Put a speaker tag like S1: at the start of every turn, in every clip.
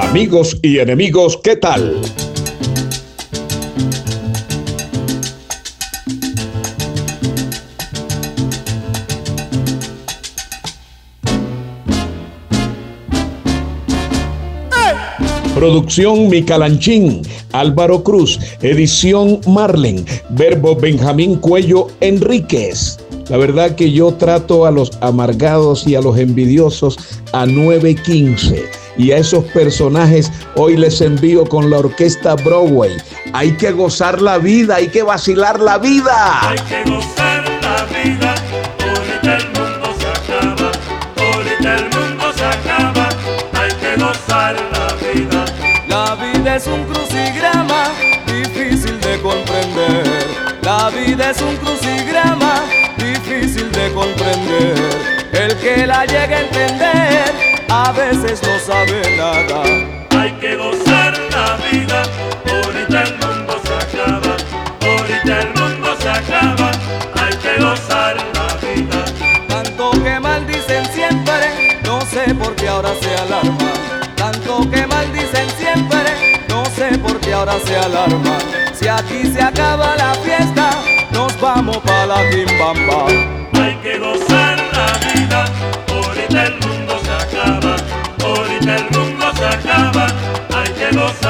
S1: Amigos y enemigos, ¿qué tal? Producción Micalanchín, Álvaro Cruz, edición Marlen, verbo Benjamín Cuello Enríquez. La verdad que yo trato a los amargados y a los envidiosos a 915 y a esos personajes hoy les envío con la orquesta Broadway. Hay que gozar la vida, hay que vacilar la vida.
S2: Hay que gozar la vida, ahorita el mundo se acaba, ahorita el mundo se acaba, hay que gozar la vida.
S3: La vida es un crucigrama difícil de comprender. La vida es un crucigrama difícil de comprender. El que la llegue a entender a veces no sabe nada.
S2: Hay que gozar la vida, ahorita el mundo se acaba, ahorita el mundo se acaba, hay que gozar la vida.
S3: Tanto que maldicen siempre, no sé por qué ahora se alarma. Tanto que maldicen siempre, no sé por qué ahora se alarma. Si aquí se acaba la fiesta, nos vamos para la quimbamba.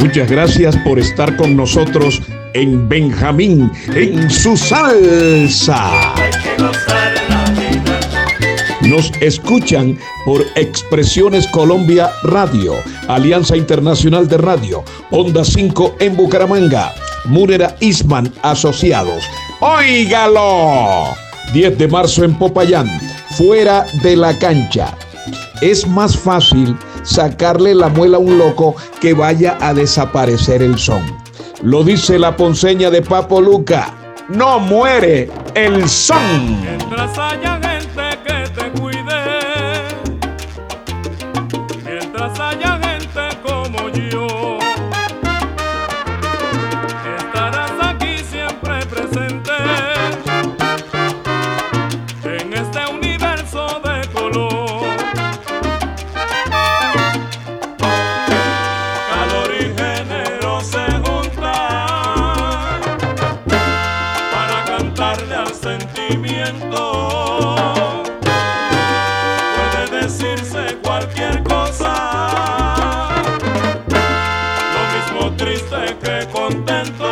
S1: Muchas gracias por estar con nosotros en Benjamín, en su salsa. Nos escuchan por Expresiones Colombia Radio, Alianza Internacional de Radio, Onda 5 en Bucaramanga, Munera Isman Asociados. ¡Óigalo! 10 de marzo en Popayán, fuera de la cancha. Es más fácil sacarle la muela a un loco que vaya a desaparecer el son. Lo dice la ponceña de Papo Luca. No muere el son.
S2: Puede decirse cualquier cosa, lo mismo triste que contento.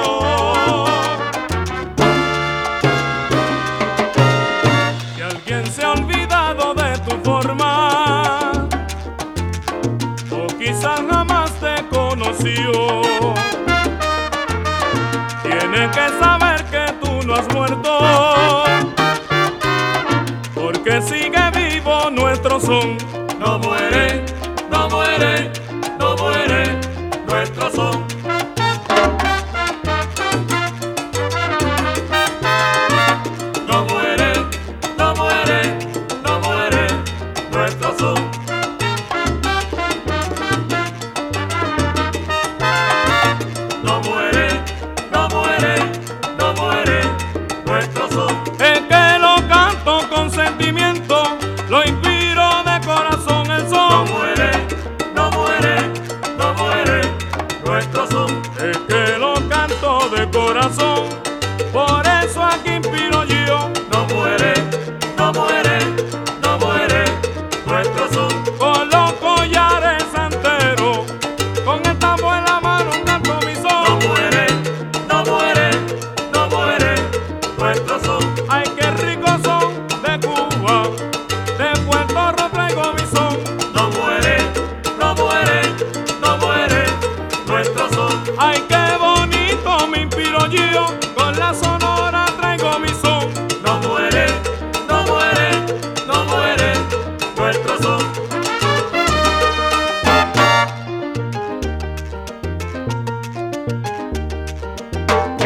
S2: Que alguien se ha olvidado de tu forma, o quizás jamás te conoció. Tiene que saber los muertos, porque sigue vivo nuestro son, no muere. corazón. Por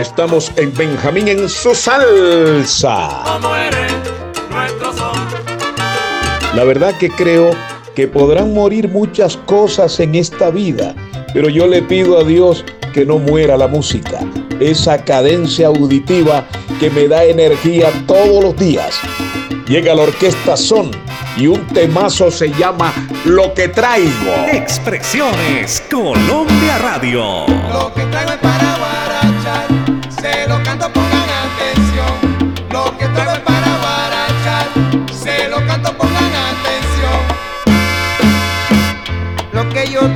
S1: Estamos en Benjamín en su salsa. La verdad que creo que podrán morir muchas cosas en esta vida, pero yo le pido a Dios que no muera la música, esa cadencia auditiva que me da energía todos los días. Llega la orquesta Son y un temazo se llama Lo que traigo.
S4: Expresiones Colombia Radio.
S5: Lo que traigo es Paraguay se lo canto, pongan atención. Lo que traigo es para barachar, se lo canto, pongan atención. Lo que yo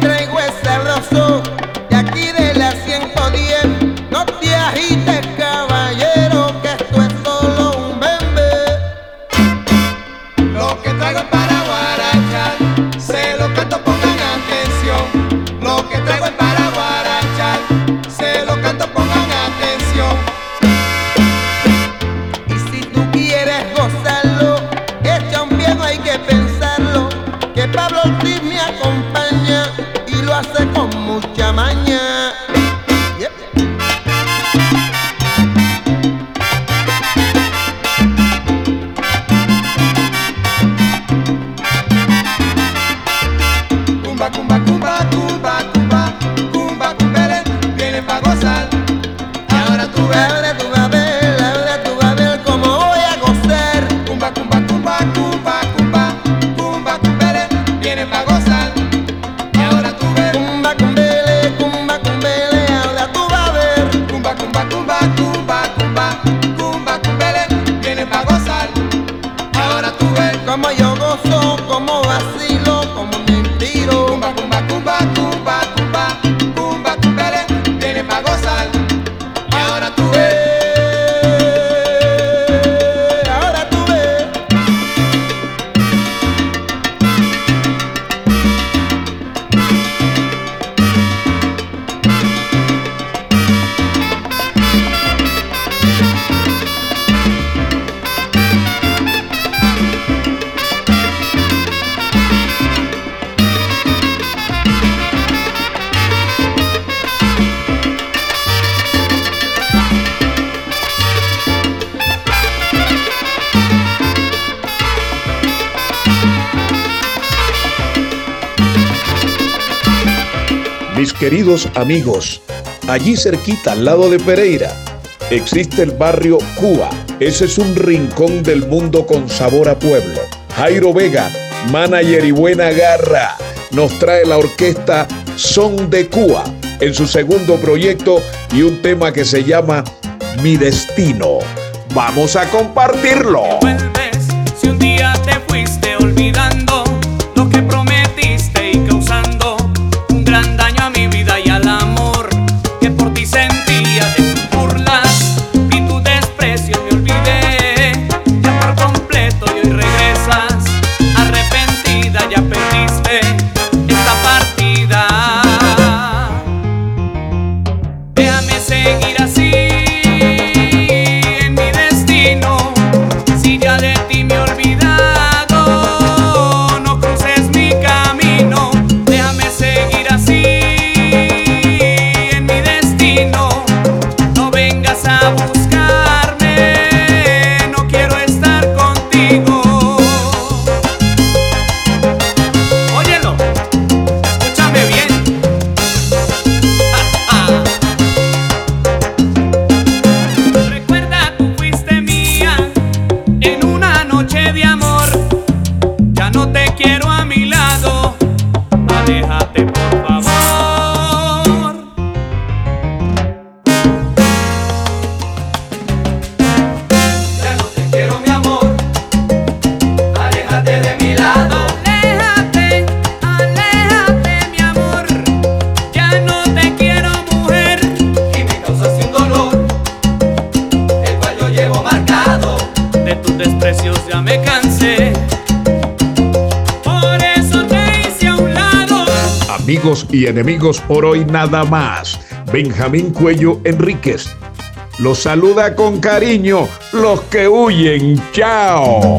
S1: Mis queridos amigos, allí cerquita, al lado de Pereira, existe el barrio Cuba. Ese es un rincón del mundo con sabor a pueblo. Jairo Vega, manager y buena garra, nos trae la orquesta Son de Cuba en su segundo proyecto y un tema que se llama Mi Destino. Vamos a compartirlo. Amigos y enemigos por hoy nada más. Benjamín Cuello Enríquez. Los saluda con cariño los que huyen. Chao.